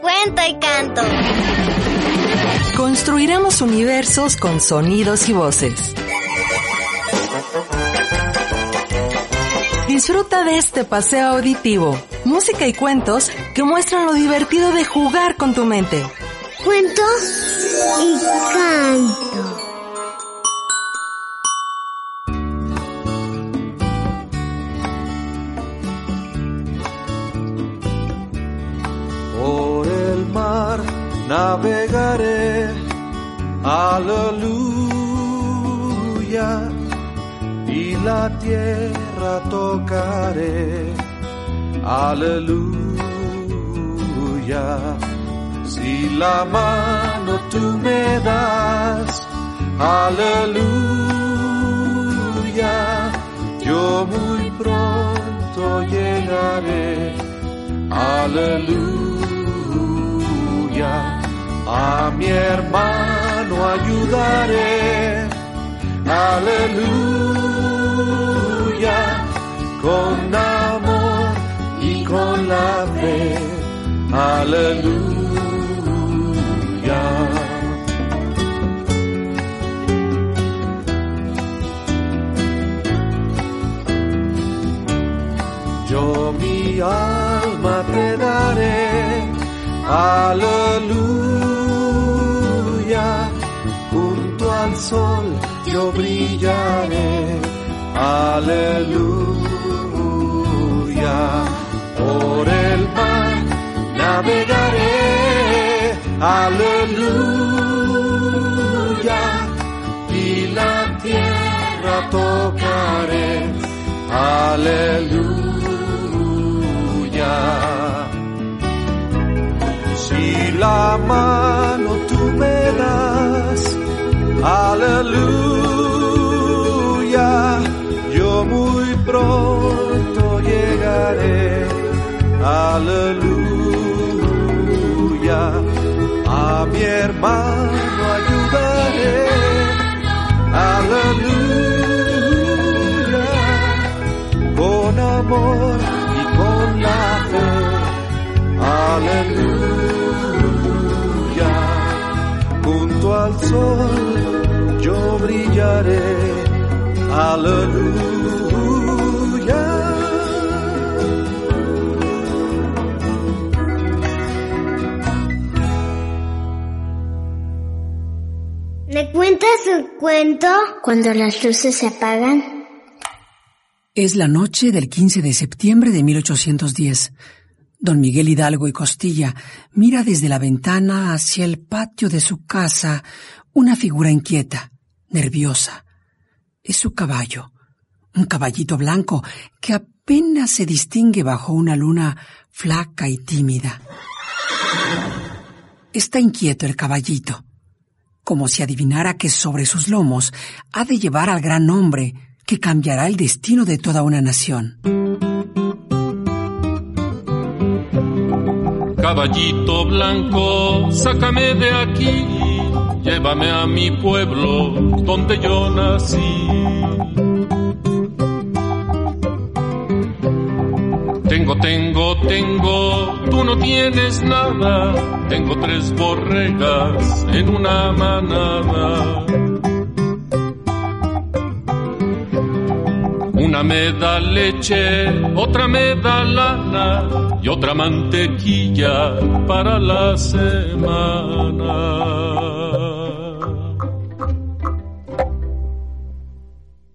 Cuento y canto. Construiremos universos con sonidos y voces. Disfruta de este paseo auditivo, música y cuentos que muestran lo divertido de jugar con tu mente. Cuento y canto. Aleluya, y la tierra tocaré, aleluya. Si la mano tú me das, aleluya, yo muy pronto llegaré, aleluya. A mi hermano ayudaré, aleluya, con amor y con la fe, aleluya. Yo mi alma te daré, aleluya, sol yo brillaré, aleluya, por el mar navegaré, aleluya, y la tierra tocaré, aleluya. Si la mano tú me das, aleluya, yo muy pronto llegaré, aleluya, a mi hermano ayudaré, aleluya, con amor y con la fe, aleluya, junto al sol yo brillaré, aleluya. ¿Me cuentas un cuento cuando las luces se apagan? Es la noche del 15 de septiembre de 1810. Don Miguel Hidalgo y Costilla mira desde la ventana hacia el patio de su casa una figura inquieta, nerviosa. Es su caballo, un caballito blanco que apenas se distingue bajo una luna flaca y tímida. Está inquieto el caballito, como si adivinara que sobre sus lomos ha de llevar al gran hombre que cambiará el destino de toda una nación. Caballito blanco, sácame de aquí, llévame a mi pueblo donde yo nací. Tengo, tengo, tengo, tú no tienes nada, tengo tres borregas en una manada. Una me da leche, otra me da lana y otra mantequilla para la semana.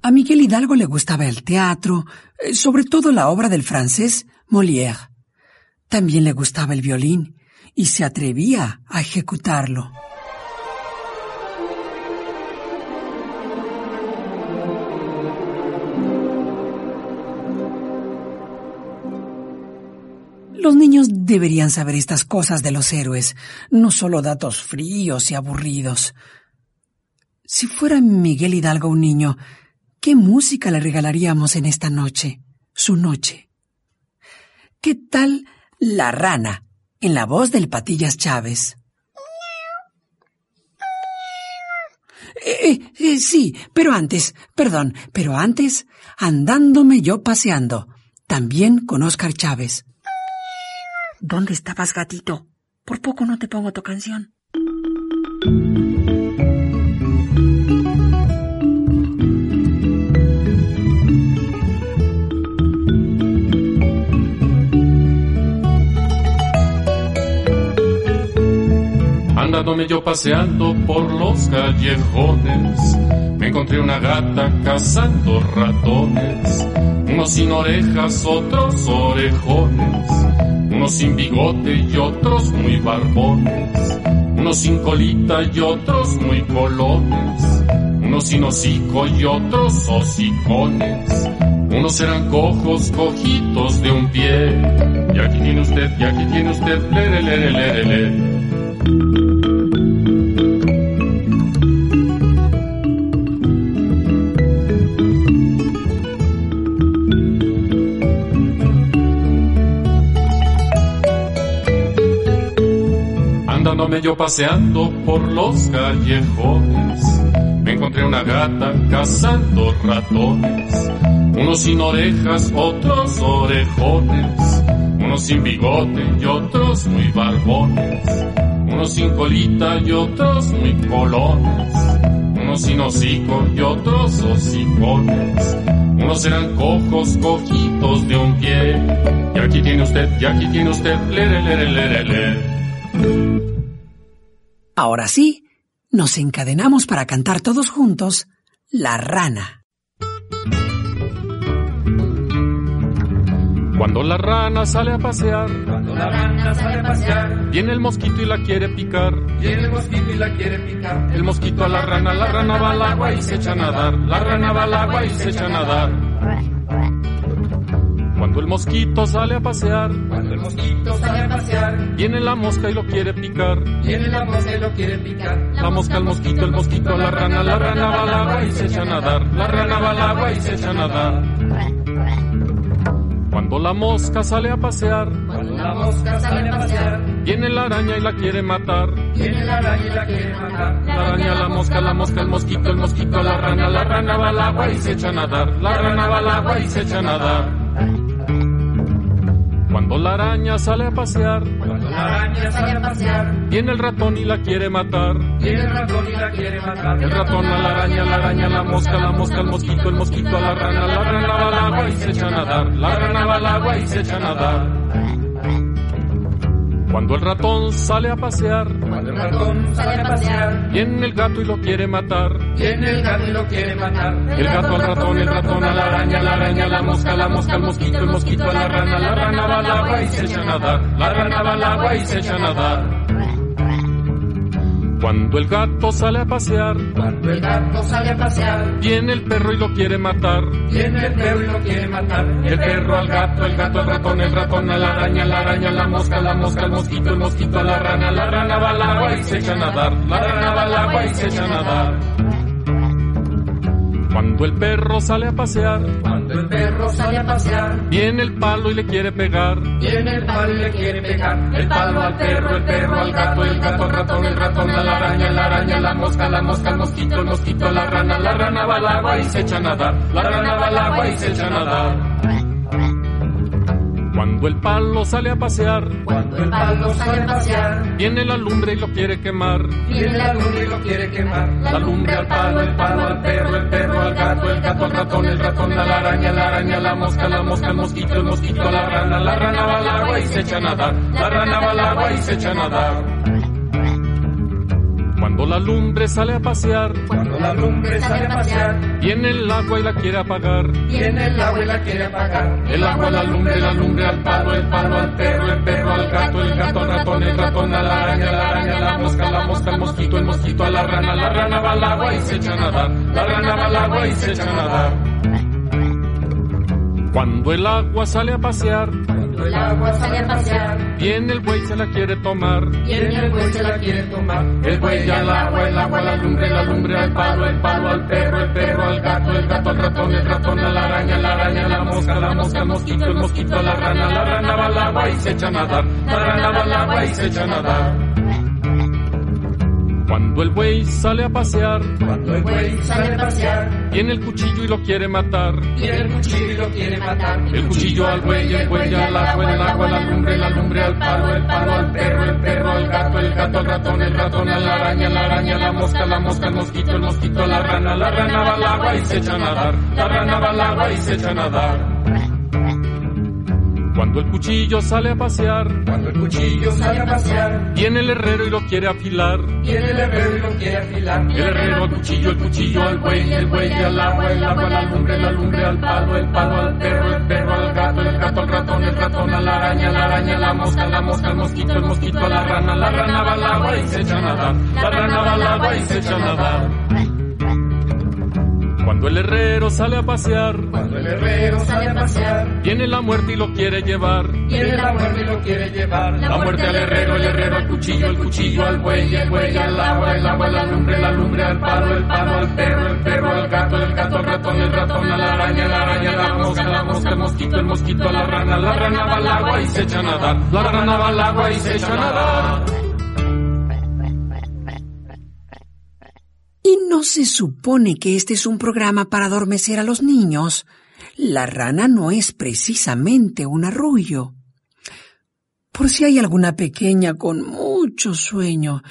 A Miguel Hidalgo le gustaba el teatro, eh, sobre todo la obra del francés Molière. También le gustaba el violín y se atrevía a ejecutarlo. Los niños deberían saber estas cosas de los héroes, no solo datos fríos y aburridos. Si fuera Miguel Hidalgo un niño, ¿qué música le regalaríamos en esta noche, su noche? ¿Qué tal La Rana, en la voz del Patillas Chávez? Eh, eh, eh, sí, pero antes, perdón, pero antes, andándome yo paseando, también con Oscar Chávez. ¿Dónde estabas, gatito? Por poco no te pongo tu canción. Yo paseando por los callejones, me encontré una gata cazando ratones, unos sin orejas, otros orejones, unos sin bigote y otros muy barbones, unos sin colita y otros muy colones, unos sin hocico y otros hocicones, unos eran cojos, cojitos de un pie, y aquí tiene usted, y aquí tiene usted, lere. Yo paseando por los callejones, me encontré una gata cazando ratones, unos sin orejas, otros orejones, unos sin bigote y otros muy barbones, unos sin colita y otros muy colones, unos sin hocico y otros hocicones, unos eran cojos, cojitos de un pie, y aquí tiene usted, y aquí tiene usted, lere, lere, lere, lere. Ahora sí, nos encadenamos para cantar todos juntos La rana. Cuando la rana sale a pasear, Cuando la rana sale a pasear, viene el mosquito y la quiere picar. viene el mosquito y la quiere picar. El mosquito a la rana, la rana va al agua y se echa a nadar. La rana va al agua y se echa a nadar. Cuando el mosquito sale a pasear, Cuando el mosquito sale a pasear, viene la mosca y lo quiere picar. viene la mosca y lo quiere picar. La mosca al mosquito, el mosquito a la rana, la rana va al agua y se echa a nadar. La rana va al agua y se echa a nadar. Cuando la mosca sale a pasear, Cuando la mosca sale a pasear, viene la araña y la quiere matar. viene la araña y la quiere matar. La araña, la mosca, la mosca, el mosquito, el mosquito la rana, la rana va al agua y se echa a nadar. La rana va al agua y se echa a nadar. Cuando la araña sale a pasear, Cuando la araña sale a pasear, viene el ratón y la quiere matar. viene el ratón y la quiere matar. El ratón a la araña, la araña, la mosca, la mosca, el mosquito, el mosquito a la rana, la rana va al agua y se echa a nadar. La rana va al agua y se echa a nadar. Cuando el ratón sale a pasear, Cuando el ratón sale a pasear, viene el gato y lo quiere matar. viene el gato y lo quiere matar. El gato al ratón, el ratón a la araña, la araña, la mosca, la mosca, el mosquito, el mosquito a la rana, la rana va al agua y se echa a nadar. La rana va al agua y se echa a nadar. Cuando el gato sale a pasear, Cuando el gato sale a pasear, viene el perro y lo quiere matar. viene el perro y lo quiere matar. El perro al gato, el gato al ratón, el ratón a la araña, la araña, la mosca, la mosca, el mosquito, el mosquito a la rana, la rana va al agua y se echa a nadar. La rana va al agua y se echa a nadar. Cuando el perro sale a pasear, Cuando el perro sale a pasear, viene el palo y le quiere pegar. viene el palo y le quiere pegar. El palo al perro, el perro al gato, el gato al ratón, el ratón a la araña, la araña, la mosca, la mosca, el mosquito, el mosquito a la rana, la rana va al agua y se echa a nadar. La rana va al agua y se echa a nadar. Cuando el palo sale a pasear, Cuando el palo sale a pasear, viene la lumbre y lo quiere quemar. viene la lumbre y lo quiere quemar. La lumbre al palo, el palo al perro, el perro al gato, el gato al ratón, el ratón a la araña, la araña, la mosca, la mosca, el mosquito, el mosquito a la rana, la rana va al agua y se echa a nadar. La rana va al agua y se echa a nadar. Cuando la lumbre sale a pasear, Cuando la lumbre sale a pasear, viene el agua y la quiere apagar. viene el agua y la quiere apagar. El agua, la lumbre, la lumbre al palo, el palo al perro, el perro al gato, el gato al ratón, el ratón a la araña, la araña, la mosca, la mosca, el mosquito, el mosquito a la rana, la rana va al agua y se echa a nadar. La rana va al agua y se echa a nadar. Cuando el agua sale a pasear, Cuando el agua sale a pasear, Viene el buey, se la quiere tomar. viene el buey se la quiere tomar. El buey al agua, el agua la lumbre, la lumbre al palo, el palo al perro, el perro al gato, el gato al ratón, el ratón a la araña, la araña a la mosca, la mosca al mosquito, el mosquito a la rana, la rana va al agua y se echa a nadar, la rana va al agua y se echa a nadar. Cuando el buey sale a pasear, Cuando el buey sale a pasear, viene el cuchillo y lo quiere matar. viene el cuchillo y lo quiere matar. El cuchillo al buey, el buey al agua, el agua la lumbre, la lumbre al palo, el palo al perro, el perro al gato, el gato al ratón, el ratón a la araña, la araña a la mosca, la mosca al mosquito, el mosquito a la rana, la rana va al agua y se echa a nadar, la rana va al agua y se echa a nadar. Cuando el cuchillo sale a pasear, Cuando el cuchillo sale a pasear, viene el herrero y lo quiere afilar. viene el herrero y lo quiere afilar. El herrero al cuchillo, el cuchillo al buey, el buey al agua, el agua a la lumbre, la lumbre al palo, el palo al perro, el perro al gato, el gato al ratón, el ratón a la araña, la araña a la mosca, la mosca al mosquito, el mosquito a la rana, la rana va al agua y se echa a nadar, la rana va al agua y se echa a nadar. Cuando el herrero sale a pasear, Cuando el herrero sale a pasear, viene la muerte y lo quiere llevar. viene la muerte y lo quiere llevar. La muerte al herrero, el herrero al cuchillo, el cuchillo al buey, el buey al agua, el agua a la lumbre, la lumbre al palo, el palo al perro, el perro al gato, el gato al ratón, el ratón a la araña, la araña a la mosca, la mosca al mosquito, el mosquito a la rana, la rana va al agua y se echa a nadar, la rana va al agua y se echa a nadar. ¿Y no se supone que este es un programa para adormecer a los niños? La rana no es precisamente un arrullo. Por si hay alguna pequeña con mucho sueño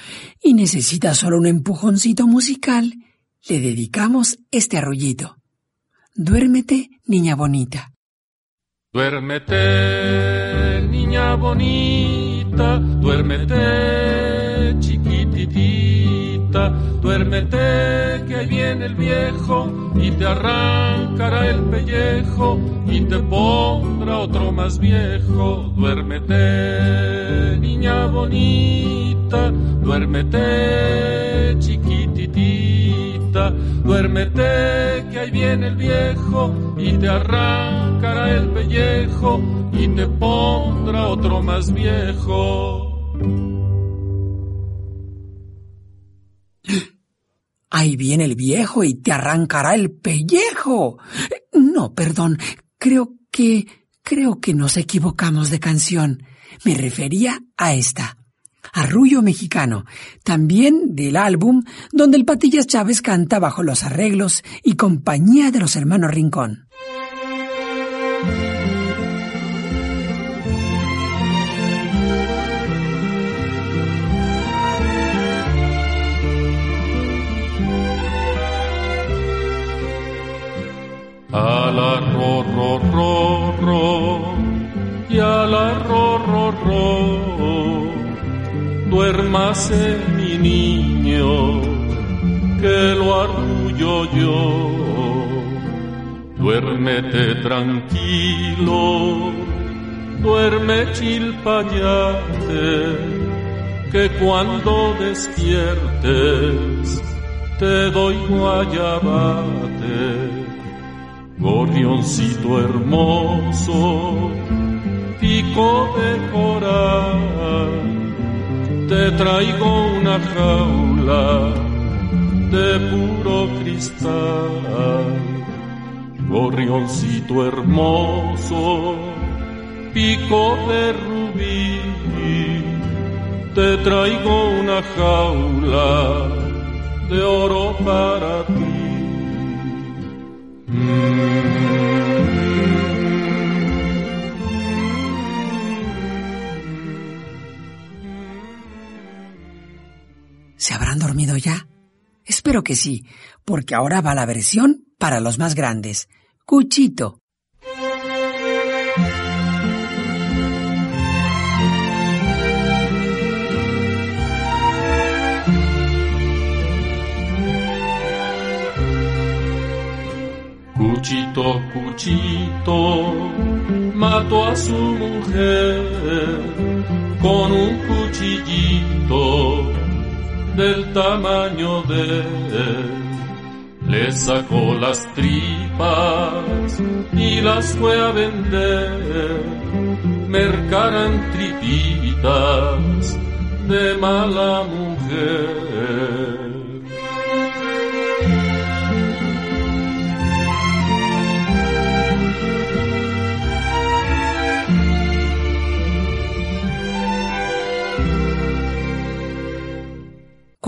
y necesita solo un empujoncito musical, le dedicamos este arrullito. Duérmete, niña bonita. Duérmete, niña bonita, duérmete, chiquititita, duérmete que ahí viene el viejo y te arrancará el pellejo y te pondrá otro más viejo. Duérmete, niña bonita, duérmete, chiquititita, duérmete que ahí viene el viejo y te arrancará el pellejo y te pondrá otro más viejo. Ahí viene el viejo y te arrancará el pellejo. No, perdón. Creo que... creo que nos equivocamos de canción. Me refería a esta. Arrullo Mexicano, también del álbum donde el Patillas Chávez canta bajo los arreglos y compañía de los hermanos Rincón. A ro ro ro y a ro ro mi niño que lo arrullo yo. Duérmete tranquilo duerme chilpayate que cuando despiertes te doy guayabate Gorrioncito hermoso, pico de coral, te traigo una jaula de puro cristal. Gorrioncito hermoso, pico de rubí, te traigo una jaula de oro para ti. ¿Se habrán dormido ya? Espero que sí, porque ahora va la versión para los más grandes. Cuchito. Cuchito, cuchito, mató a su mujer con un cuchillito del tamaño de él. Le sacó las tripas y las fue a vender. mercaran tripitas de mala mujer.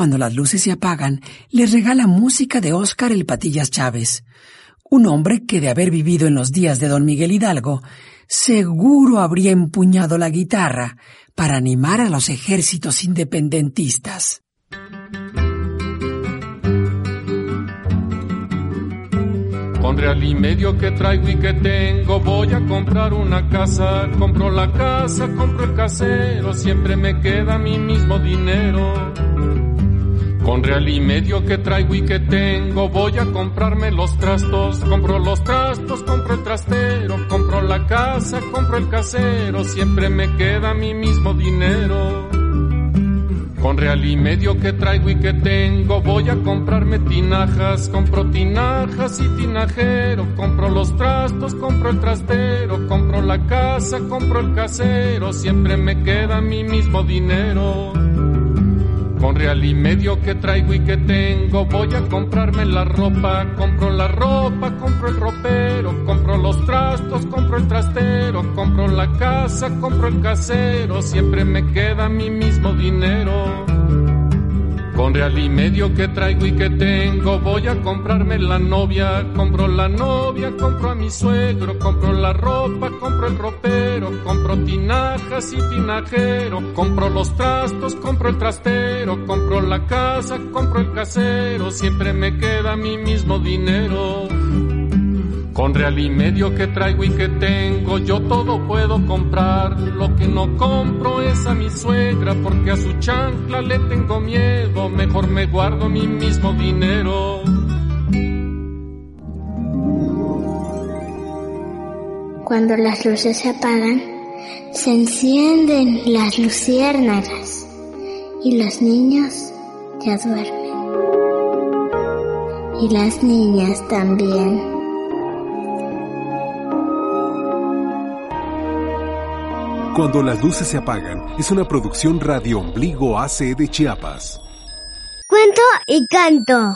Cuando las luces se apagan, les regala música de Óscar El Patillas Chávez, un hombre que de haber vivido en los días de don Miguel Hidalgo, seguro habría empuñado la guitarra para animar a los ejércitos independentistas. Con real y medio que traigo y que tengo voy a comprar una casa. Compro la casa, compro el casero, siempre me queda mi mismo dinero. Con real y medio que traigo y que tengo, voy a comprarme los trastos. Compro los trastos, compro el trastero, compro la casa, compro el casero, siempre me queda mi mismo dinero. Con real y medio que traigo y que tengo, voy a comprarme tinajas, compro tinajas y tinajero, compro los trastos, compro el trastero, compro la casa, compro el casero, siempre me queda mi mismo dinero. Con real y medio que traigo y que tengo, voy a comprarme la ropa. Compro la ropa, compro el ropero, compro los trastos, compro el trastero, compro la casa, compro el casero, siempre me queda mi mismo dinero. Con real y medio que traigo y que tengo, voy a comprarme la novia. Compro la novia, compro a mi suegro, compro la ropa, compro el ropero, compro tinajas y tinajero, compro los trastos, compro el trastero, compro la casa, compro el casero, siempre me queda mi mismo dinero. Con real y medio que traigo y que tengo, yo todo puedo comprar. Lo que no compro es a mi suegra, porque a su chancla le tengo miedo. Mejor me guardo mi mismo dinero. Cuando las luces se apagan, se encienden las luciérnagas y los niños ya duermen. Y las niñas también. Cuando las luces se apagan es una producción Radio Ombligo AC de Chiapas. Cuento y canto.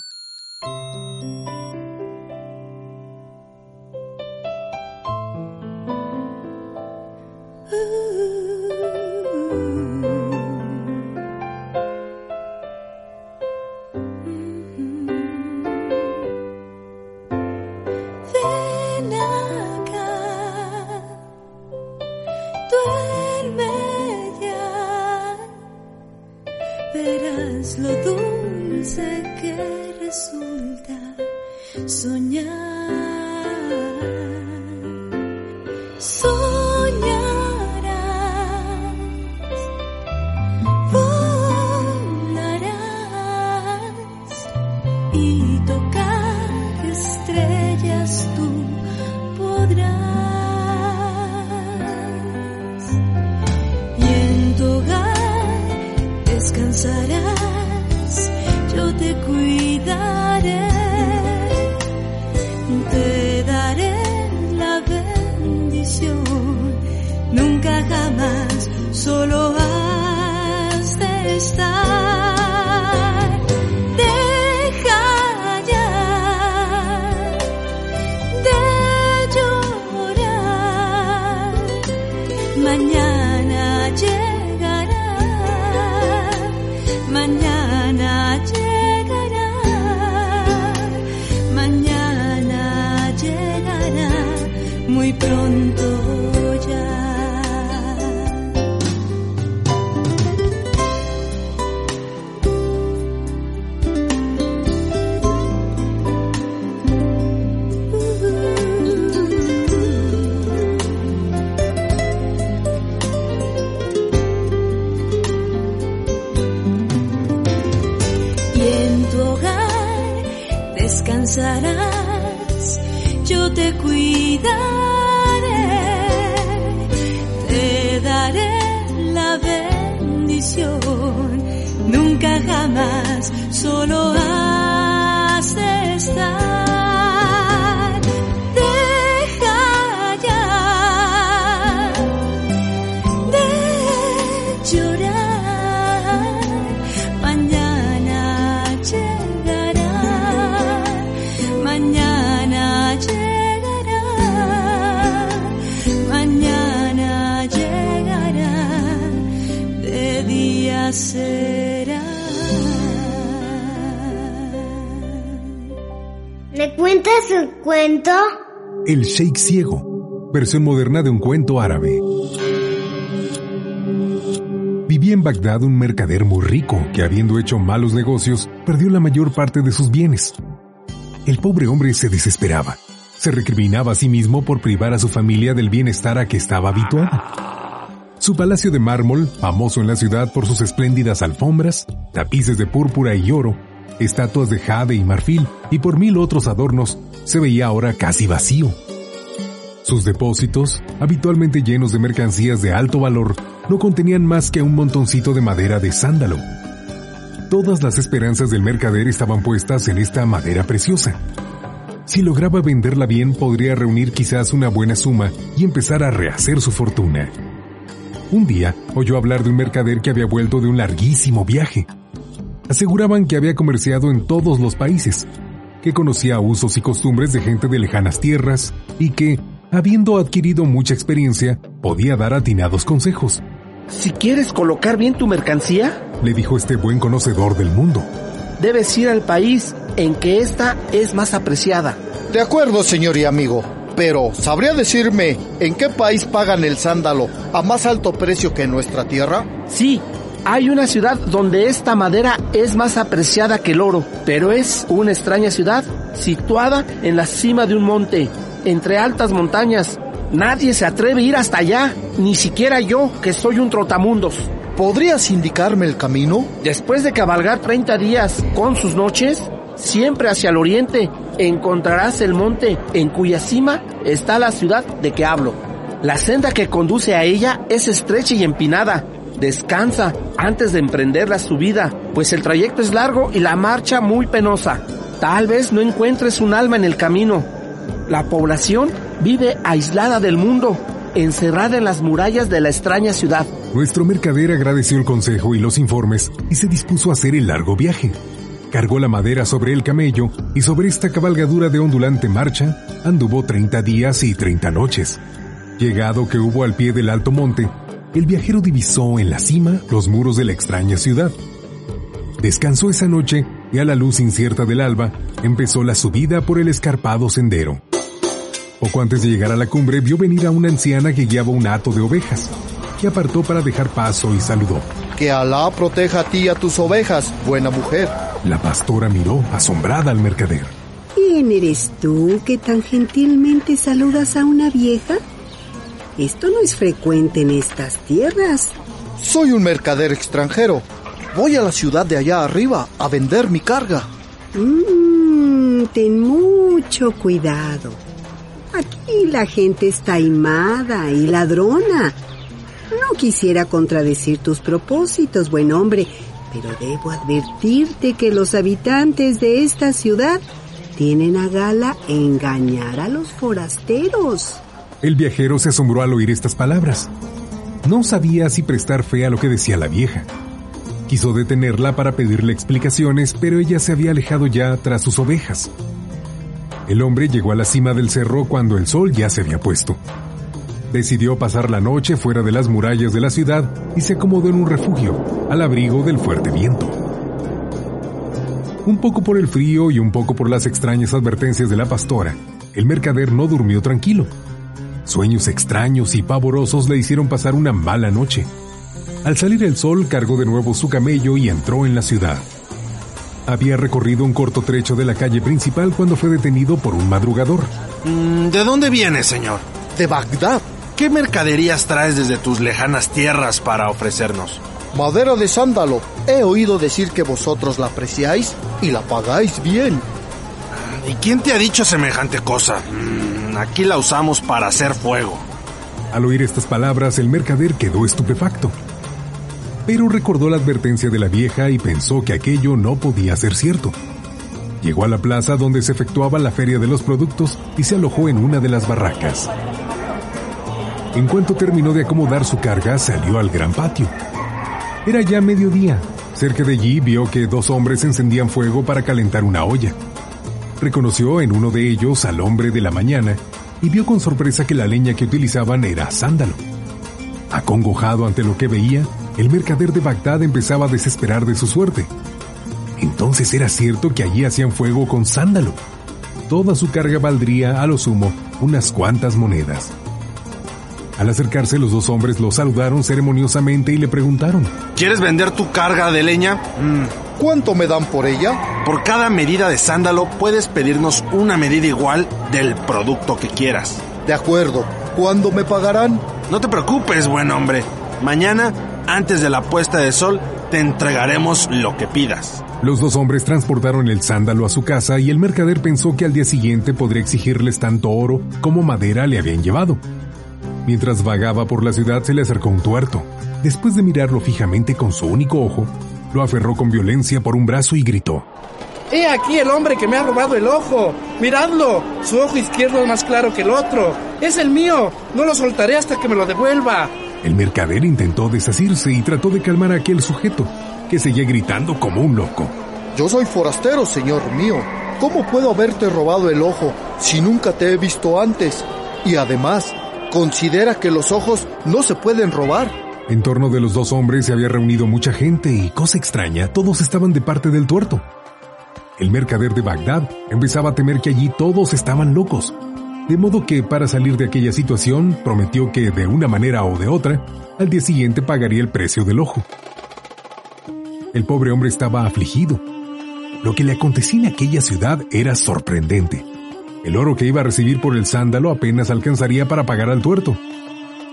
Acera. ¿Me cuentas un cuento? El Sheikh Ciego, versión moderna de un cuento árabe. Vivía en Bagdad un mercader muy rico que, habiendo hecho malos negocios, perdió la mayor parte de sus bienes. El pobre hombre se desesperaba. Se recriminaba a sí mismo por privar a su familia del bienestar a que estaba habituada. Su palacio de mármol, famoso en la ciudad por sus espléndidas alfombras, tapices de púrpura y oro, estatuas de jade y marfil y por mil otros adornos, se veía ahora casi vacío. Sus depósitos, habitualmente llenos de mercancías de alto valor, no contenían más que un montoncito de madera de sándalo. Todas las esperanzas del mercader estaban puestas en esta madera preciosa. Si lograba venderla bien, podría reunir quizás una buena suma y empezar a rehacer su fortuna. Un día oyó hablar de un mercader que había vuelto de un larguísimo viaje. Aseguraban que había comerciado en todos los países, que conocía usos y costumbres de gente de lejanas tierras y que, habiendo adquirido mucha experiencia, podía dar atinados consejos. Si quieres colocar bien tu mercancía, le dijo este buen conocedor del mundo, debes ir al país en que esta es más apreciada. De acuerdo, señor y amigo, pero ¿sabría decirme en qué país pagan el sándalo a más alto precio que en nuestra tierra? Sí, hay una ciudad donde esta madera es más apreciada que el oro, pero es una extraña ciudad situada en la cima de un monte, entre altas montañas. Nadie se atreve a ir hasta allá, ni siquiera yo, que soy un trotamundos. ¿Podrías indicarme el camino? Después de cabalgar 30 días con sus noches, siempre hacia el oriente, encontrarás el monte en cuya cima está la ciudad de que hablo. La senda que conduce a ella es estrecha y empinada. Descansa antes de emprender la subida, pues el trayecto es largo y la marcha muy penosa. Tal vez no encuentres un alma en el camino. La población vive aislada del mundo, encerrada en las murallas de la extraña ciudad. Nuestro mercader agradeció el consejo y los informes y se dispuso a hacer el largo viaje. Cargó la madera sobre el camello y sobre esta cabalgadura de ondulante marcha anduvo 30 días y 30 noches. Llegado que hubo al pie del alto monte, el viajero divisó en la cima los muros de la extraña ciudad. Descansó esa noche y a la luz incierta del alba empezó la subida por el escarpado sendero. Poco antes de llegar a la cumbre vio venir a una anciana que guiaba un hato de ovejas, que apartó para dejar paso y saludó. Que Alá proteja a ti y a tus ovejas, buena mujer. La pastora miró asombrada al mercader. ¿Quién eres tú que tan gentilmente saludas a una vieja? Esto no es frecuente en estas tierras. Soy un mercader extranjero. Voy a la ciudad de allá arriba a vender mi carga. Mmm, ten mucho cuidado. Aquí la gente está aimada y ladrona. No quisiera contradecir tus propósitos, buen hombre, pero debo advertirte que los habitantes de esta ciudad tienen a gala engañar a los forasteros. El viajero se asombró al oír estas palabras. No sabía si prestar fe a lo que decía la vieja. Quiso detenerla para pedirle explicaciones, pero ella se había alejado ya tras sus ovejas. El hombre llegó a la cima del cerro cuando el sol ya se había puesto. Decidió pasar la noche fuera de las murallas de la ciudad y se acomodó en un refugio, al abrigo del fuerte viento. Un poco por el frío y un poco por las extrañas advertencias de la pastora, el mercader no durmió tranquilo. Sueños extraños y pavorosos le hicieron pasar una mala noche. Al salir el sol cargó de nuevo su camello y entró en la ciudad. Había recorrido un corto trecho de la calle principal cuando fue detenido por un madrugador. ¿De dónde vienes, señor? De Bagdad. ¿Qué mercaderías traes desde tus lejanas tierras para ofrecernos? Madera de sándalo. He oído decir que vosotros la apreciáis y la pagáis bien. ¿Y quién te ha dicho semejante cosa? Aquí la usamos para hacer fuego. Al oír estas palabras, el mercader quedó estupefacto. Pero recordó la advertencia de la vieja y pensó que aquello no podía ser cierto. Llegó a la plaza donde se efectuaba la feria de los productos y se alojó en una de las barracas. En cuanto terminó de acomodar su carga, salió al gran patio. Era ya mediodía. Cerca de allí vio que dos hombres encendían fuego para calentar una olla. Reconoció en uno de ellos al hombre de la mañana y vio con sorpresa que la leña que utilizaban era sándalo. Acongojado ante lo que veía, El mercader de Bagdad empezaba a desesperar de su suerte. Entonces era cierto que allí hacían fuego con sándalo. Toda su carga valdría, a lo sumo, unas cuantas monedas. Al acercarse los dos hombres lo saludaron ceremoniosamente y le preguntaron. ¿Quieres vender tu carga de leña? Mm. ¿Cuánto me dan por ella? Por cada medida de sándalo puedes pedirnos una medida igual del producto que quieras. De acuerdo. ¿Cuándo me pagarán? No te preocupes, buen hombre. Mañana, antes de la puesta de sol, te entregaremos lo que pidas. Los dos hombres transportaron el sándalo a su casa y el mercader pensó que al día siguiente podría exigirles tanto oro como madera le habían llevado. Mientras vagaba por la ciudad se le acercó un tuerto. Después de mirarlo fijamente con su único ojo, lo aferró con violencia por un brazo y gritó. He aquí el hombre que me ha robado el ojo. Miradlo. Su ojo izquierdo es más claro que el otro. Es el mío. No lo soltaré hasta que me lo devuelva. El mercader intentó desasirse y trató de calmar a aquel sujeto, que seguía gritando como un loco. Yo soy forastero, señor mío. ¿Cómo puedo haberte robado el ojo si nunca te he visto antes? Y además, considera que los ojos no se pueden robar. En torno de los dos hombres se había reunido mucha gente y, cosa extraña, todos estaban de parte del tuerto. El mercader de Bagdad empezaba a temer que allí todos estaban locos. De modo que, para salir de aquella situación, prometió que, de una manera o de otra, al día siguiente pagaría el precio del ojo. El pobre hombre estaba afligido. Lo que le acontecía en aquella ciudad era sorprendente. El oro que iba a recibir por el sándalo apenas alcanzaría para pagar al tuerto.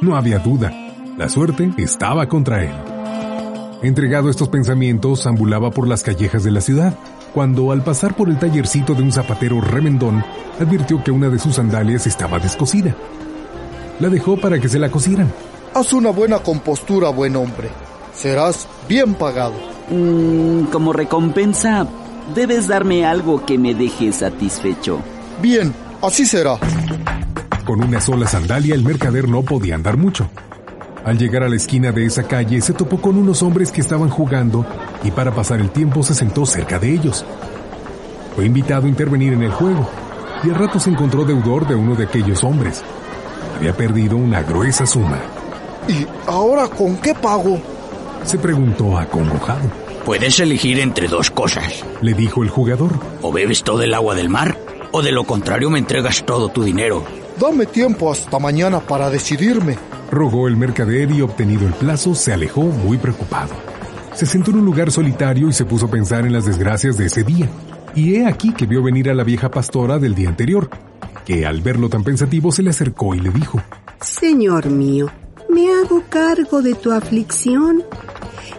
No había duda, la suerte estaba contra él. Entregado a estos pensamientos, ambulaba por las callejas de la ciudad, cuando al pasar por el tallercito de un zapatero remendón, advirtió que una de sus sandalias estaba descosida. La dejó para que se la cosieran. Haz una buena compostura, buen hombre. Serás bien pagado. Mm, como recompensa, debes darme algo que me deje satisfecho. Bien, así será. Con una sola sandalia el mercader no podía andar mucho. Al llegar a la esquina de esa calle se topó con unos hombres que estaban jugando y para pasar el tiempo se sentó cerca de ellos. Fue invitado a intervenir en el juego y al rato se encontró deudor de uno de aquellos hombres. Había perdido una gruesa suma. ¿Y ahora con qué pago? Se preguntó acongojado. Puedes elegir entre dos cosas, le dijo el jugador. O bebes todo el agua del mar, o de lo contrario me entregas todo tu dinero. Dame tiempo hasta mañana para decidirme. Rogó el mercader y obtenido el plazo se alejó muy preocupado. Se sentó en un lugar solitario y se puso a pensar en las desgracias de ese día. Y he aquí que vio venir a la vieja pastora del día anterior, que al verlo tan pensativo se le acercó y le dijo, Señor mío, me hago cargo de tu aflicción.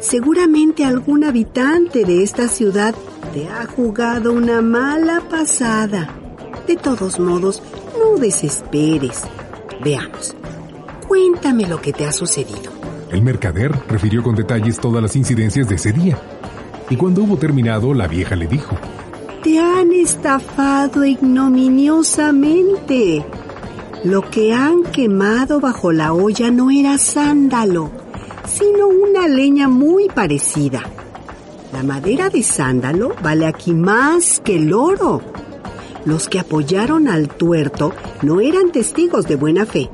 Seguramente algún habitante de esta ciudad te ha jugado una mala pasada. De todos modos, no desesperes. Veamos. Cuéntame lo que te ha sucedido. El mercader refirió con detalles todas las incidencias de ese día. Y cuando hubo terminado, la vieja le dijo, Te han estafado ignominiosamente. Lo que han quemado bajo la olla no era sándalo, sino una leña muy parecida. La madera de sándalo vale aquí más que el oro. Los que apoyaron al tuerto no eran testigos de buena fe.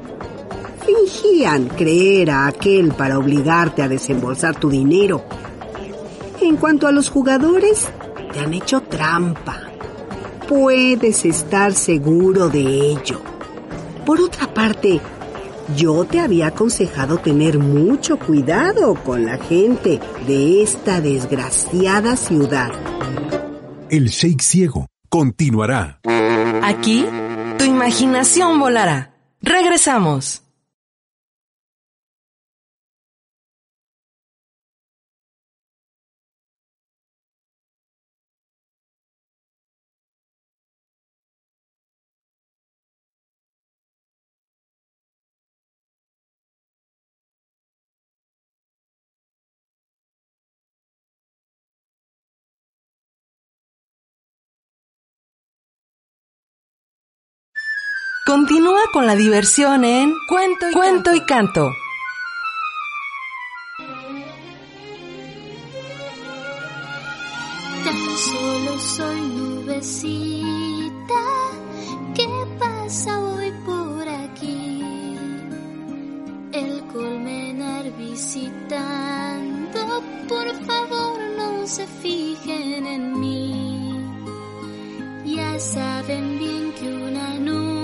Fingían creer a aquel para obligarte a desembolsar tu dinero. En cuanto a los jugadores, te han hecho trampa. Puedes estar seguro de ello. Por otra parte, yo te había aconsejado tener mucho cuidado con la gente de esta desgraciada ciudad. El Sheikh Ciego continuará. Aquí, tu imaginación volará. Regresamos. Continúa con la diversión en Cuento y, Cuento canto. y Canto. Tan solo soy nubecita que pasa hoy por aquí. El colmenar visitando se fijen en mí. Ya saben bien que una nube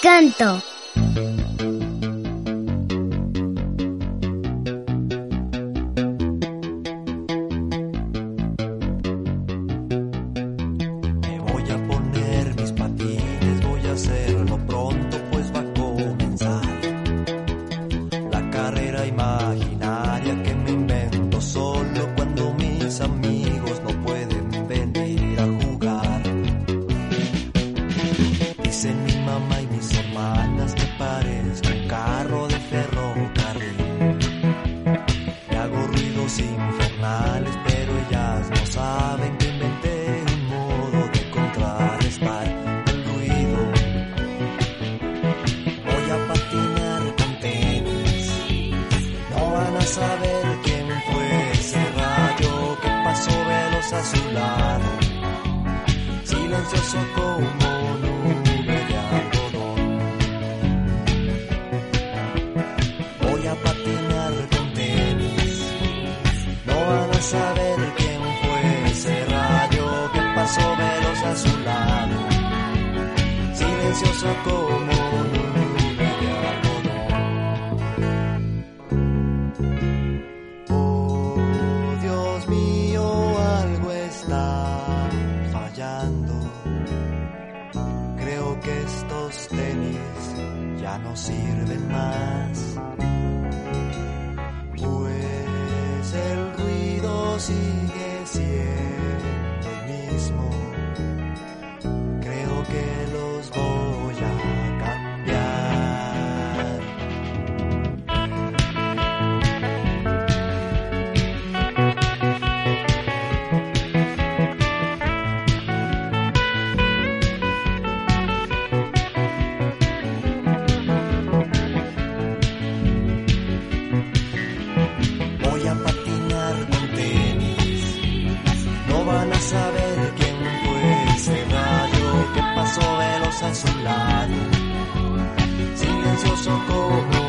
Cuento lado, silencioso como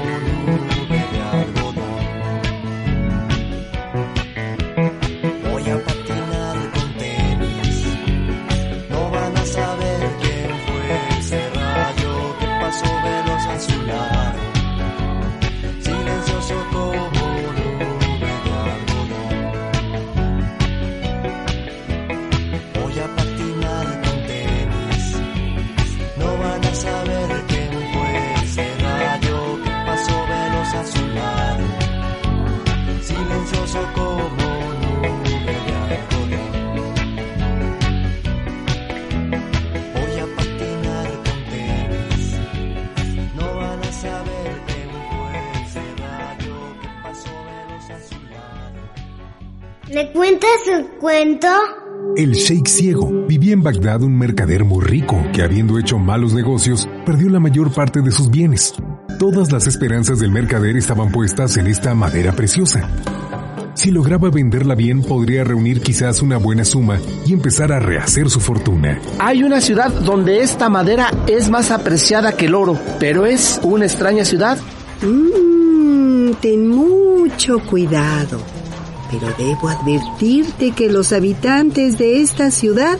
un cuento? El Sheikh Ciego vivía en Bagdad un mercader muy rico que habiendo hecho malos negocios perdió la mayor parte de sus bienes. Todas las esperanzas del mercader estaban puestas en esta madera preciosa. Si lograba venderla bien podría reunir quizás una buena suma y empezar a rehacer su fortuna. Hay una ciudad donde esta madera es más apreciada que el oro, pero es una extraña ciudad. Mmm, ten mucho cuidado pero debo advertirte que los habitantes de esta ciudad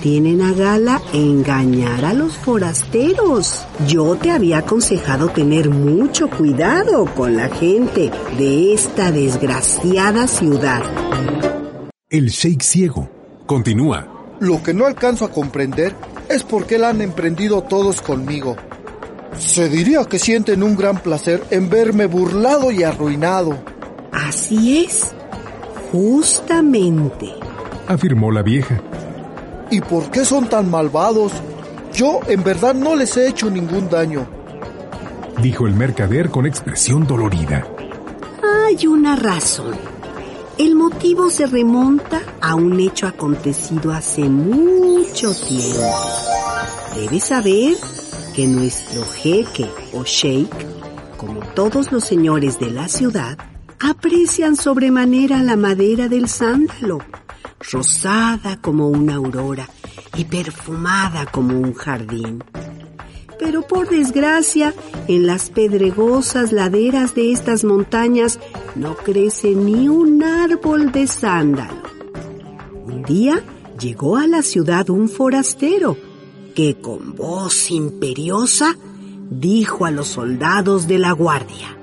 tienen a gala engañar a los forasteros. Yo te había aconsejado tener mucho cuidado con la gente de esta desgraciada ciudad. El Sheikh ciego continúa. Lo que no alcanzo a comprender es por qué la han emprendido todos conmigo. Se diría que sienten un gran placer en verme burlado y arruinado. Así es. Justamente, afirmó la vieja. ¿Y por qué son tan malvados? Yo en verdad no les he hecho ningún daño, dijo el mercader con expresión dolorida. Hay una razón. El motivo se remonta a un hecho acontecido hace mucho tiempo. Debes saber que nuestro jeque o sheik, como todos los señores de la ciudad, aprecian sobremanera la madera del sándalo, rosada como una aurora y perfumada como un jardín. Pero por desgracia, en las pedregosas laderas de estas montañas no crece ni un árbol de sándalo. Un día llegó a la ciudad un forastero que con voz imperiosa dijo a los soldados de la guardia,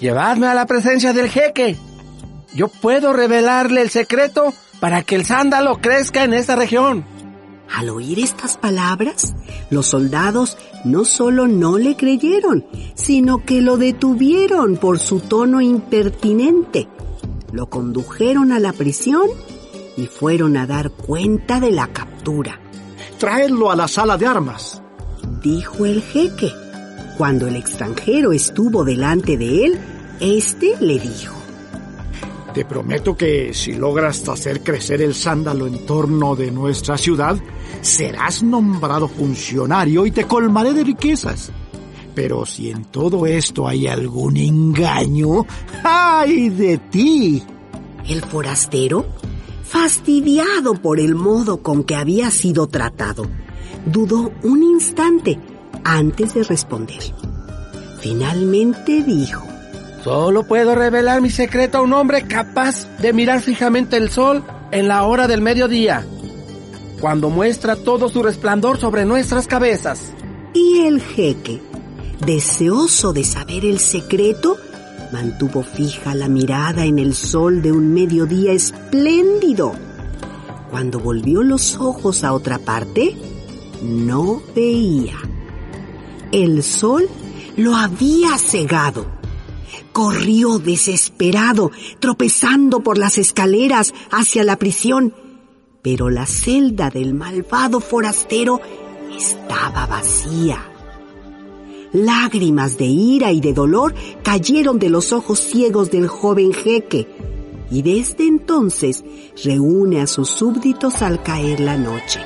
Llevadme a la presencia del jeque. Yo puedo revelarle el secreto para que el sándalo crezca en esta región. Al oír estas palabras, los soldados no solo no le creyeron, sino que lo detuvieron por su tono impertinente. Lo condujeron a la prisión y fueron a dar cuenta de la captura. Traedlo a la sala de armas, dijo el jeque. Cuando el extranjero estuvo delante de él, éste le dijo, Te prometo que si logras hacer crecer el sándalo en torno de nuestra ciudad, serás nombrado funcionario y te colmaré de riquezas. Pero si en todo esto hay algún engaño, ¡ay de ti! El forastero, fastidiado por el modo con que había sido tratado, dudó un instante antes de responder. Finalmente dijo, Solo puedo revelar mi secreto a un hombre capaz de mirar fijamente el sol en la hora del mediodía, cuando muestra todo su resplandor sobre nuestras cabezas. Y el jeque, deseoso de saber el secreto, mantuvo fija la mirada en el sol de un mediodía espléndido. Cuando volvió los ojos a otra parte, no veía. El sol lo había cegado. Corrió desesperado, tropezando por las escaleras hacia la prisión, pero la celda del malvado forastero estaba vacía. Lágrimas de ira y de dolor cayeron de los ojos ciegos del joven jeque, y desde entonces reúne a sus súbditos al caer la noche,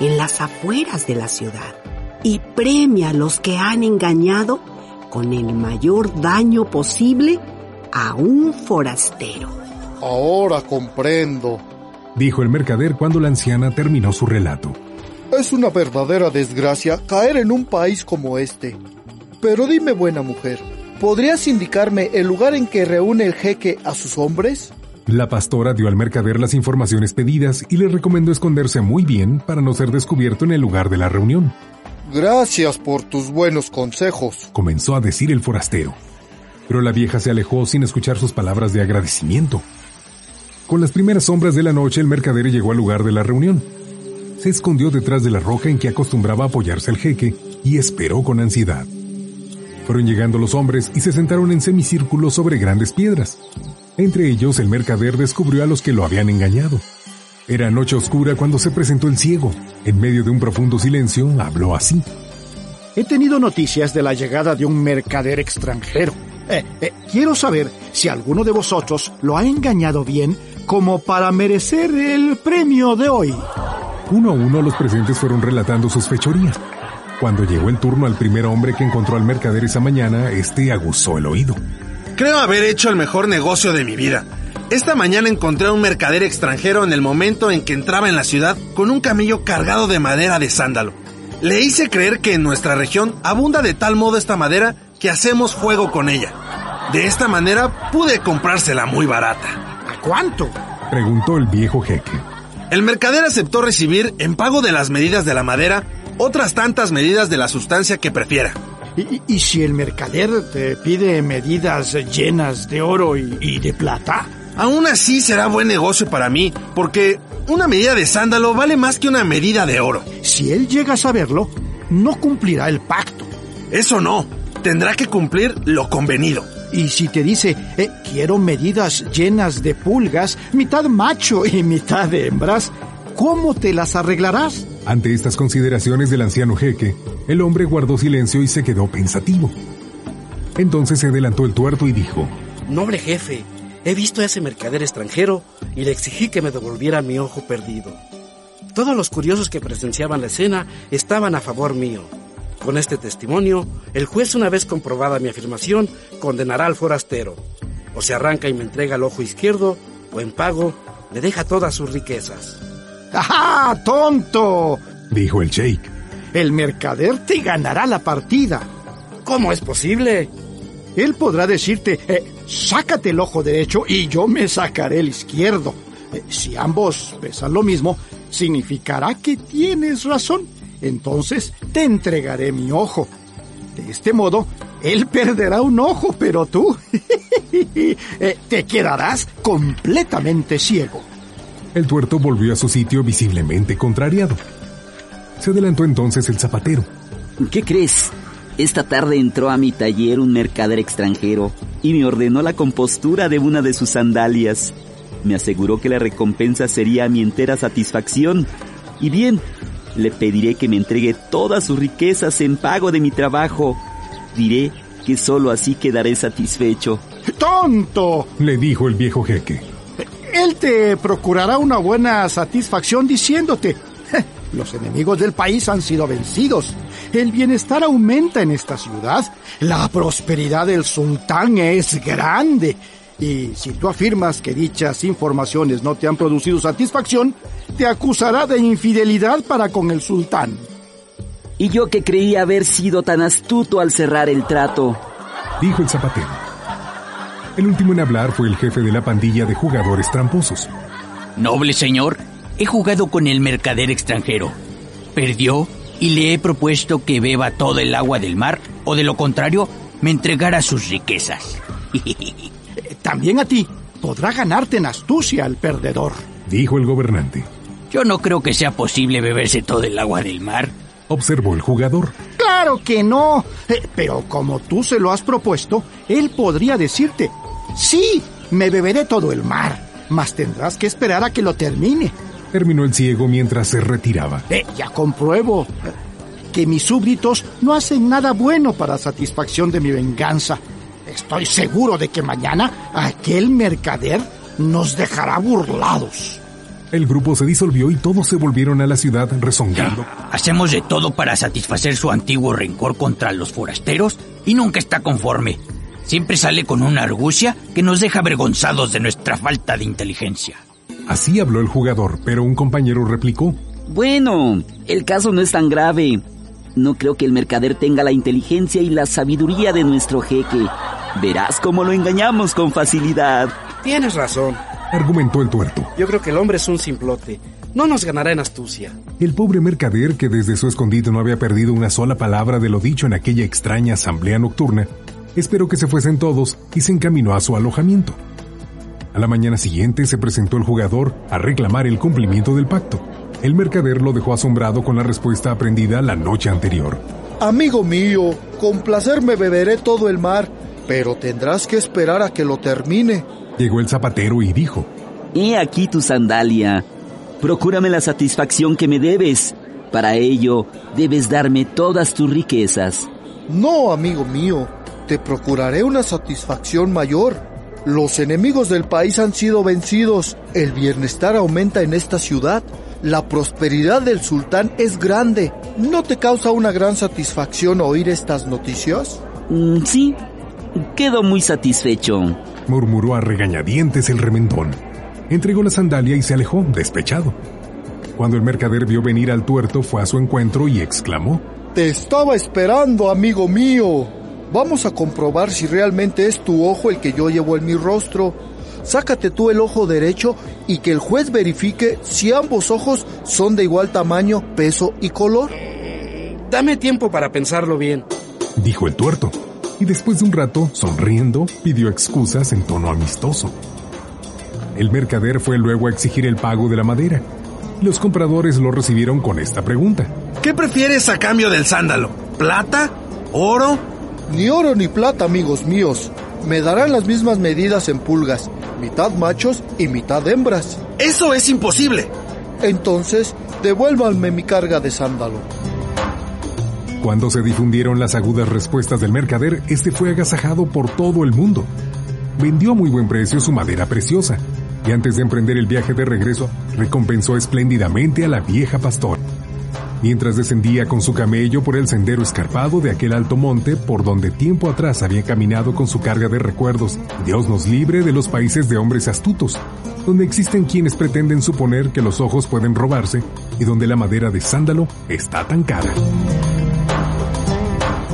en las afueras de la ciudad y premia a los que han engañado con el mayor daño posible a un forastero. Ahora comprendo, dijo el mercader cuando la anciana terminó su relato. Es una verdadera desgracia caer en un país como este. Pero dime, buena mujer, ¿podrías indicarme el lugar en que reúne el jeque a sus hombres? La pastora dio al mercader las informaciones pedidas y le recomendó esconderse muy bien para no ser descubierto en el lugar de la reunión. Gracias por tus buenos consejos, comenzó a decir el forastero. Pero la vieja se alejó sin escuchar sus palabras de agradecimiento. Con las primeras sombras de la noche el mercader llegó al lugar de la reunión. Se escondió detrás de la roca en que acostumbraba apoyarse el jeque y esperó con ansiedad. Fueron llegando los hombres y se sentaron en semicírculo sobre grandes piedras. Entre ellos el mercader descubrió a los que lo habían engañado. Era noche oscura cuando se presentó el ciego. En medio de un profundo silencio, habló así. He tenido noticias de la llegada de un mercader extranjero. Eh, eh, quiero saber si alguno de vosotros lo ha engañado bien como para merecer el premio de hoy. Uno a uno los presentes fueron relatando sus fechorías. Cuando llegó el turno al primer hombre que encontró al mercader esa mañana, este aguzó el oído. Creo haber hecho el mejor negocio de mi vida. Esta mañana encontré a un mercader extranjero en el momento en que entraba en la ciudad con un camello cargado de madera de sándalo. Le hice creer que en nuestra región abunda de tal modo esta madera que hacemos juego con ella. De esta manera pude comprársela muy barata. ¿A cuánto? Preguntó el viejo jeque. El mercader aceptó recibir, en pago de las medidas de la madera, otras tantas medidas de la sustancia que prefiera. ¿Y, y si el mercader te pide medidas llenas de oro y, y, de plata? Aún así será buen negocio para mí, porque una medida de sándalo vale más que una medida de oro. Si él llega a saberlo, no cumplirá el pacto. Eso no, tendrá que cumplir lo convenido. Y si te dice, eh, quiero medidas llenas de pulgas, mitad macho y mitad de hembras, ¿cómo te las arreglarás? Ante estas consideraciones del anciano jeque, el hombre guardó silencio y se quedó pensativo. Entonces se adelantó el tuerto y dijo, Noble jefe, he visto a ese mercader extranjero y le exigí que me devolviera mi ojo perdido. Todos los curiosos que presenciaban la escena estaban a favor mío. Con este testimonio, el juez, una vez comprobada mi afirmación, condenará al forastero. O se arranca y me entrega el ojo izquierdo, o en pago, le deja todas sus riquezas. ¡Ah, tonto! dijo el sheik. El mercader te ganará la partida. ¿Cómo es posible? Él podrá decirte, eh, sácate el ojo derecho y yo me sacaré el izquierdo. Eh, si ambos pesan lo mismo, significará que tienes razón. Entonces te entregaré mi ojo. De este modo, él perderá un ojo, pero tú eh, te quedarás completamente ciego. El tuerto volvió a su sitio visiblemente contrariado. Se adelantó entonces el zapatero. ¿Qué crees? Esta tarde entró a mi taller un mercader extranjero y me ordenó la compostura de una de sus sandalias. Me aseguró que la recompensa sería mi entera satisfacción. Y bien, le pediré que me entregue todas sus riquezas en pago de mi trabajo. Diré que solo así quedaré satisfecho. ¡Tonto! le dijo el viejo jeque. Él te procurará una buena satisfacción diciéndote, los enemigos del país han sido vencidos. El bienestar aumenta en esta ciudad. La prosperidad del sultán es grande. Y si tú afirmas que dichas informaciones no te han producido satisfacción, te acusará de infidelidad para con el sultán. Y yo que creía haber sido tan astuto al cerrar el trato, dijo el zapatero. El último en hablar fue el jefe de la pandilla de jugadores tramposos. Noble señor, he jugado con el mercader extranjero. Perdió y le he propuesto que beba todo el agua del mar o de lo contrario me entregara sus riquezas. También a ti podrá ganarte en astucia al perdedor, dijo el gobernante. Yo no creo que sea posible beberse todo el agua del mar, observó el jugador. Claro que no, eh, pero como tú se lo has propuesto, él podría decirte, sí, me beberé todo el mar, mas tendrás que esperar a que lo termine. Terminó el ciego mientras se retiraba. Eh, ya compruebo que mis súbditos no hacen nada bueno para satisfacción de mi venganza. Estoy seguro de que mañana aquel mercader nos dejará burlados. El grupo se disolvió y todos se volvieron a la ciudad rezongando. Hacemos de todo para satisfacer su antiguo rencor contra los forasteros y nunca está conforme. Siempre sale con una argucia que nos deja avergonzados de nuestra falta de inteligencia. Así habló el jugador, pero un compañero replicó. Bueno, el caso no es tan grave. No creo que el mercader tenga la inteligencia y la sabiduría de nuestro jeque. Verás cómo lo engañamos con facilidad. Tienes razón, argumentó el tuerto. Yo creo que el hombre es un simplote. No nos ganará en astucia. El pobre mercader, que desde su escondite no había perdido una sola palabra de lo dicho en aquella extraña asamblea nocturna, esperó que se fuesen todos y se encaminó a su alojamiento. A la mañana siguiente se presentó el jugador a reclamar el cumplimiento del pacto. El mercader lo dejó asombrado con la respuesta aprendida la noche anterior. Amigo mío, con placer me beberé todo el mar, pero tendrás que esperar a que lo termine. Llegó el zapatero y dijo, He aquí tu sandalia. Procúrame la satisfacción que me debes. Para ello, debes darme todas tus riquezas. No, amigo mío, te procuraré una satisfacción mayor. Los enemigos del país han sido vencidos. El bienestar aumenta en esta ciudad. La prosperidad del sultán es grande. ¿No te causa una gran satisfacción oír estas noticias? Mm, sí, quedo muy satisfecho. Murmuró a regañadientes el remendón. Entregó la sandalia y se alejó, despechado. Cuando el mercader vio venir al tuerto, fue a su encuentro y exclamó. Te estaba esperando, amigo mío. Vamos a comprobar si realmente es tu ojo el que yo llevo en mi rostro. Sácate tú el ojo derecho y que el juez verifique si ambos ojos son de igual tamaño, peso y color. Dame tiempo para pensarlo bien, dijo el tuerto, y después de un rato, sonriendo, pidió excusas en tono amistoso. El mercader fue luego a exigir el pago de la madera. Los compradores lo recibieron con esta pregunta. ¿Qué prefieres a cambio del sándalo? ¿Plata? ¿Oro? Ni oro ni plata, amigos míos. Me darán las mismas medidas en pulgas, mitad machos y mitad hembras. Eso es imposible. Entonces, devuélvanme mi carga de sándalo. Cuando se difundieron las agudas respuestas del mercader, este fue agasajado por todo el mundo. Vendió a muy buen precio su madera preciosa, y antes de emprender el viaje de regreso, recompensó espléndidamente a la vieja pastora. Mientras descendía con su camello por el sendero escarpado de aquel alto monte por donde tiempo atrás había caminado con su carga de recuerdos, Dios nos libre de los países de hombres astutos, donde existen quienes pretenden suponer que los ojos pueden robarse y donde la madera de sándalo está tan cara.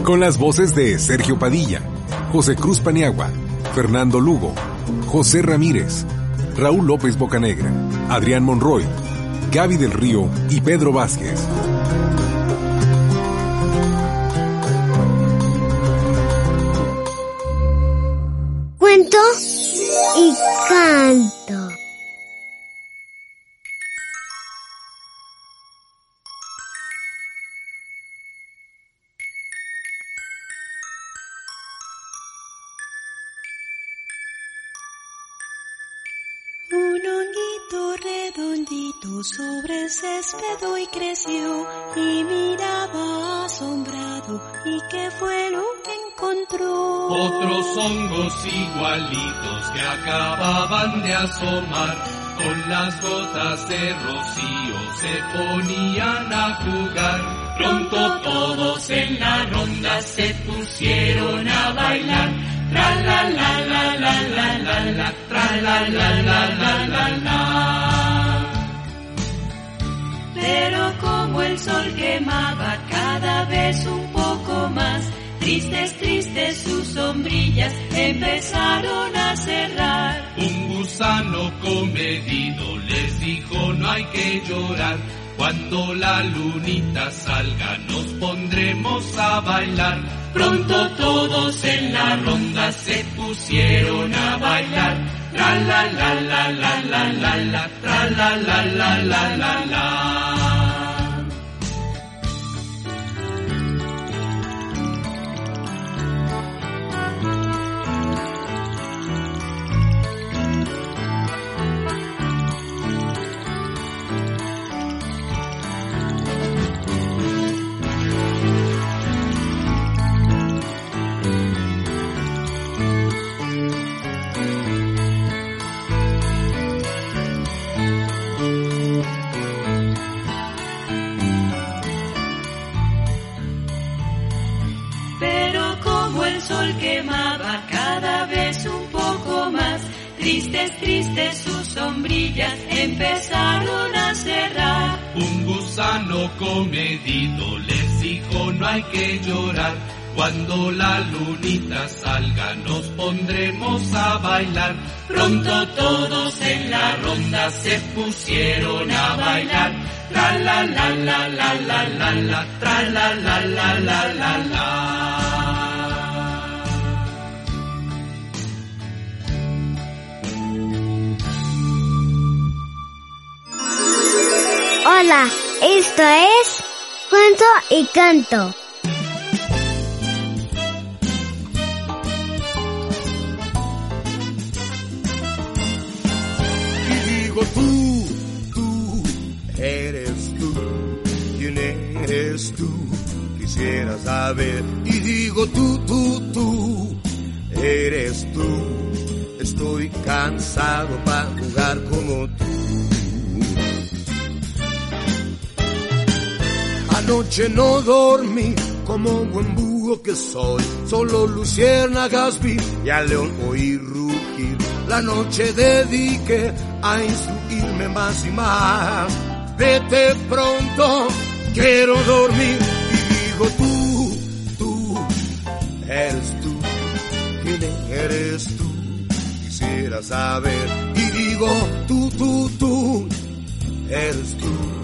Con las voces de Sergio Padilla, José Cruz Paniagua, Fernando Lugo, José Ramírez, Raúl López Bocanegra, Adrián Monroy, Gaby del Río y Pedro Vázquez. Y canto. Un honguito redondito sobre el césped hoy creció y miraba asombrado y qué fue lo que encontró. Otros hongos igualitos que acababan de asomar con las gotas de rocío se ponían a jugar. Pronto todos en la ronda se pusieron a bailar. Tra la la la la la la la, tra la la la la la la. Pero como el sol quemaba cada vez un poco más, tristes, tristes sus sombrillas empezaron a cerrar. Un gusano comedido les dijo no hay que llorar. Cuando la lunita salga nos pondremos a bailar. Pronto todos en la ronda se pusieron a bailar. La la la la la la la, tra la la la la la la. Sol quemaba cada vez un poco más, tristes, tristes sus sombrillas empezaron a cerrar. Un gusano comedido les dijo no hay que llorar. Cuando la lunita salga nos pondremos a bailar. Pronto todos en la ronda se pusieron a bailar. Tra la la la la la la la, tra la la la la la la. Hola, esto es Cuento y Canto. Y digo tú, tú, eres tú, ¿quién eres tú? Quisiera saber. Y digo tú, tú, tú, eres tú, es Estoy cansado para jugar como tú. Anoche no dormí como buen búho que soy. Solo luciérnagas vi y al león oí rugir. La noche dediqué a instruirme más y más. Vete pronto, quiero dormir. Y digo tú, tú, eres tú. ¿Quién eres tú? Quisiera saber. Y digo tú, tú, tú, eres tú.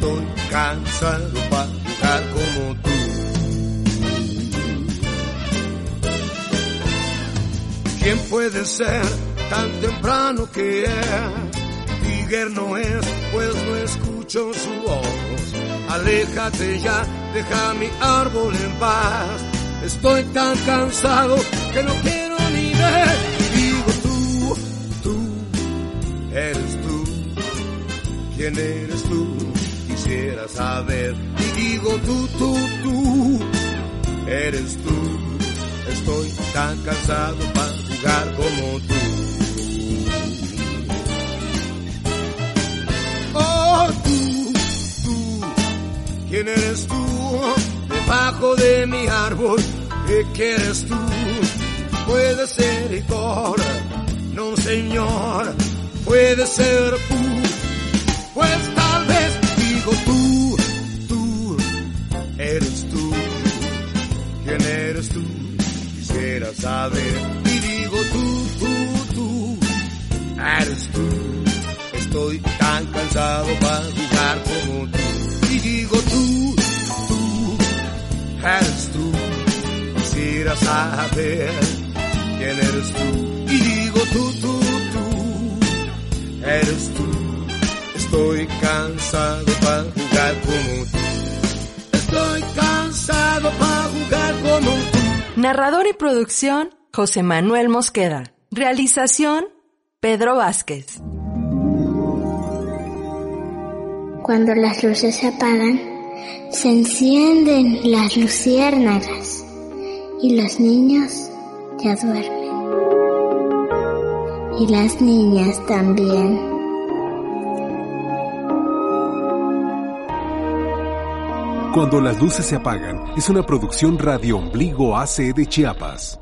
Estoy cansado para jugar como tú. ¿Quién puede ser tan temprano que es? Tiger no es, pues no escucho su voz. Aléjate ya, deja mi árbol en paz. Estoy tan cansado que no quiero ni ver. Digo tú, tú, eres tú. ¿Quién eres tú? Quisiera saber. Y digo tú, tú, tú, eres tú. Estoy tan cansado para jugar como tú. Oh, tú, tú, ¿quién eres tú? Debajo de mi árbol, ¿qué quieres tú? Puede ser Igor, no señor, puede ser tú. Pues tal vez digo tú, tú, eres tú. ¿Quién eres tú? Quisiera saber. Y digo tú, tú, tú, eres tú. Estoy tan cansado para jugar como tú. Y digo tú, tú, eres tú. Quisiera saber quién eres tú. Y digo tú, tú, tú, eres tú. Estoy cansado para jugar como tú. Estoy cansado para jugar como tú. Narrador y producción, José Manuel Mosqueda. Realización, Pedro Vázquez. Cuando las luces se apagan, se encienden las luciérnagas y los niños ya duermen. Y las niñas también. Cuando las luces se apagan es una producción Radio Ombligo AC de Chiapas.